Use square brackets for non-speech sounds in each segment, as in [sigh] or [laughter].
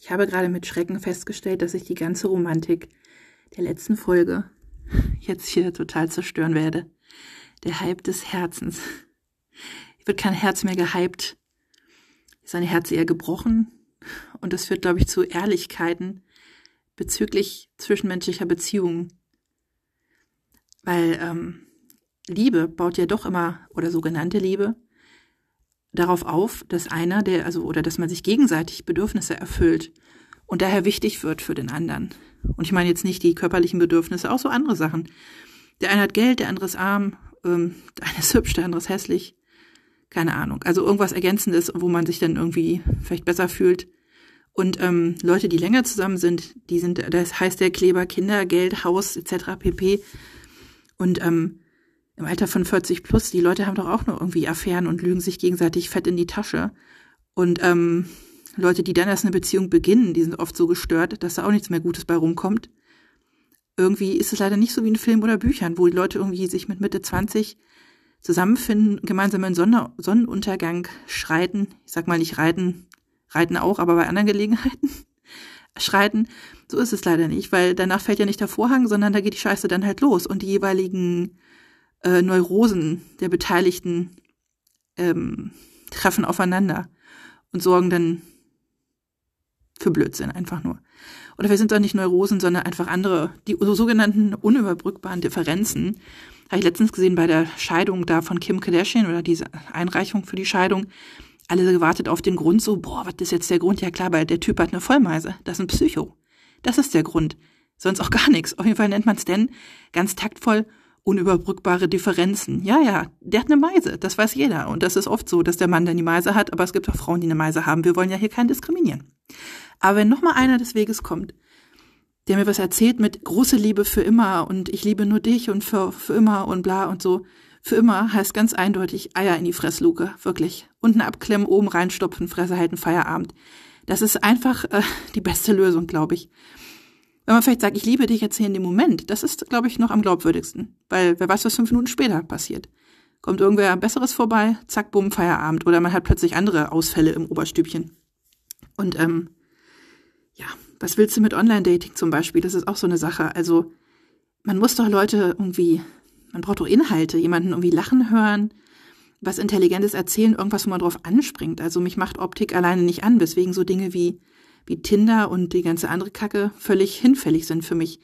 Ich habe gerade mit Schrecken festgestellt, dass ich die ganze Romantik der letzten Folge jetzt hier total zerstören werde. Der Hype des Herzens. Es wird kein Herz mehr gehypt. Ist Herz eher gebrochen. Und es führt, glaube ich, zu Ehrlichkeiten bezüglich zwischenmenschlicher Beziehungen. Weil ähm, Liebe baut ja doch immer, oder sogenannte Liebe, darauf auf, dass einer, der, also, oder dass man sich gegenseitig Bedürfnisse erfüllt und daher wichtig wird für den anderen. Und ich meine jetzt nicht die körperlichen Bedürfnisse, auch so andere Sachen. Der eine hat Geld, der andere ist arm, ähm, der eine ist hübsch, der andere ist hässlich. Keine Ahnung. Also irgendwas Ergänzendes, wo man sich dann irgendwie vielleicht besser fühlt. Und ähm, Leute, die länger zusammen sind, die sind, das heißt der Kleber Kinder, Geld, Haus etc. pp. Und ähm, im Alter von 40 plus, die Leute haben doch auch noch irgendwie Affären und lügen sich gegenseitig fett in die Tasche. Und ähm, Leute, die dann erst eine Beziehung beginnen, die sind oft so gestört, dass da auch nichts mehr Gutes bei rumkommt. Irgendwie ist es leider nicht so wie in Filmen oder Büchern, wo die Leute irgendwie sich mit Mitte 20 zusammenfinden, gemeinsam in Sonne Sonnenuntergang schreiten. Ich sag mal nicht reiten, reiten auch, aber bei anderen Gelegenheiten [laughs] schreiten. So ist es leider nicht, weil danach fällt ja nicht der Vorhang, sondern da geht die Scheiße dann halt los und die jeweiligen äh, Neurosen der Beteiligten ähm, treffen aufeinander und sorgen dann für Blödsinn einfach nur. Oder wir sind doch nicht Neurosen, sondern einfach andere, die sogenannten unüberbrückbaren Differenzen. Habe ich letztens gesehen bei der Scheidung da von Kim Kardashian oder diese Einreichung für die Scheidung. Alle gewartet auf den Grund so, boah, was ist jetzt der Grund? Ja klar, weil der Typ hat eine Vollmeise. Das ist ein Psycho. Das ist der Grund. Sonst auch gar nichts. Auf jeden Fall nennt man es denn ganz taktvoll unüberbrückbare Differenzen. Ja, ja, der hat eine Meise, das weiß jeder. Und das ist oft so, dass der Mann dann die Meise hat, aber es gibt auch Frauen, die eine Meise haben. Wir wollen ja hier keinen diskriminieren. Aber wenn noch mal einer des Weges kommt, der mir was erzählt mit große Liebe für immer und ich liebe nur dich und für, für immer und bla und so, für immer heißt ganz eindeutig Eier in die Fressluke, wirklich. Unten abklemmen, oben reinstopfen, Fresse halten, Feierabend. Das ist einfach äh, die beste Lösung, glaube ich. Wenn man vielleicht sagt, ich liebe dich jetzt hier in dem Moment, das ist, glaube ich, noch am glaubwürdigsten. Weil wer weiß, was fünf Minuten später passiert. Kommt irgendwer Besseres vorbei, zack, bumm, Feierabend. Oder man hat plötzlich andere Ausfälle im Oberstübchen. Und ähm, ja, was willst du mit Online-Dating zum Beispiel? Das ist auch so eine Sache. Also man muss doch Leute irgendwie, man braucht doch Inhalte, jemanden irgendwie lachen hören, was Intelligentes erzählen, irgendwas, wo man drauf anspringt. Also mich macht Optik alleine nicht an, weswegen so Dinge wie wie Tinder und die ganze andere Kacke völlig hinfällig sind für mich.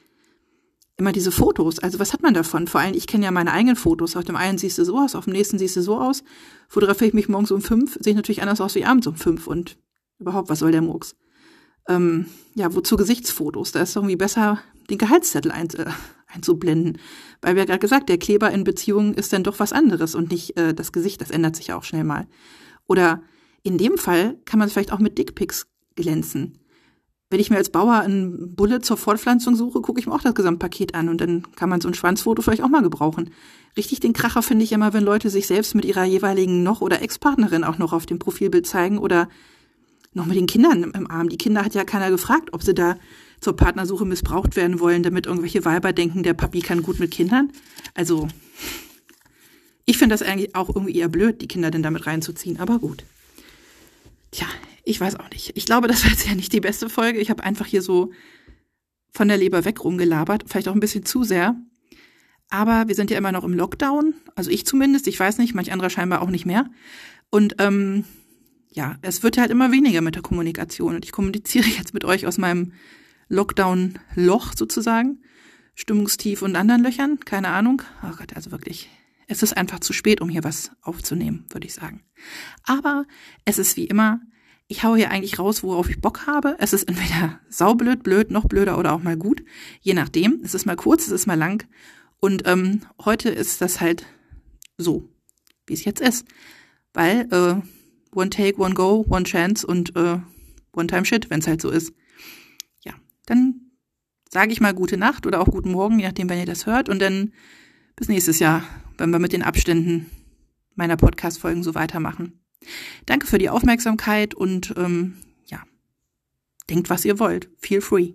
Immer diese Fotos, also was hat man davon? Vor allem, ich kenne ja meine eigenen Fotos. Auf dem einen siehst du so aus, auf dem nächsten siehst du so aus. Fotografiere ich mich morgens um fünf, sehe ich natürlich anders aus wie abends um fünf und überhaupt, was soll der Murks? Ähm, ja, wozu Gesichtsfotos? Da ist irgendwie besser, den Gehaltszettel ein, äh, einzublenden. Weil wir ja gerade gesagt, der Kleber in Beziehungen ist dann doch was anderes und nicht äh, das Gesicht, das ändert sich ja auch schnell mal. Oder in dem Fall kann man es vielleicht auch mit Dickpics glänzen. Wenn ich mir als Bauer einen Bulle zur Fortpflanzung suche, gucke ich mir auch das Gesamtpaket an und dann kann man so ein Schwanzfoto vielleicht auch mal gebrauchen. Richtig den Kracher finde ich immer, wenn Leute sich selbst mit ihrer jeweiligen noch oder Ex-Partnerin auch noch auf dem Profilbild zeigen oder noch mit den Kindern im Arm. Die Kinder hat ja keiner gefragt, ob sie da zur Partnersuche missbraucht werden wollen, damit irgendwelche Weiber denken, der Papi kann gut mit Kindern. Also, ich finde das eigentlich auch irgendwie eher blöd, die Kinder denn damit reinzuziehen, aber gut. Ich weiß auch nicht. Ich glaube, das war jetzt ja nicht die beste Folge. Ich habe einfach hier so von der Leber weg rumgelabert, vielleicht auch ein bisschen zu sehr. Aber wir sind ja immer noch im Lockdown, also ich zumindest, ich weiß nicht, manch anderer scheinbar auch nicht mehr. Und ähm, ja, es wird halt immer weniger mit der Kommunikation. Und ich kommuniziere [laughs] jetzt mit euch aus meinem Lockdown-Loch sozusagen. Stimmungstief und anderen Löchern, keine Ahnung. Oh Gott, also wirklich. Es ist einfach zu spät, um hier was aufzunehmen, würde ich sagen. Aber es ist wie immer, ich haue hier eigentlich raus, worauf ich Bock habe. Es ist entweder [laughs] saublöd, blöd, noch blöder oder auch mal gut. Je nachdem. Es ist mal kurz, es ist mal lang. Und ähm, heute ist das halt so, wie es jetzt ist. Weil äh, one take, one go, one chance und äh, one time shit, wenn es halt so ist. Ja, dann sage ich mal gute Nacht oder auch guten Morgen, je nachdem, wenn ihr das hört. Und dann bis nächstes Jahr, wenn wir mit den Abständen meiner Podcast-Folgen so weitermachen. Danke für die Aufmerksamkeit und ähm, ja, denkt, was ihr wollt. Feel free.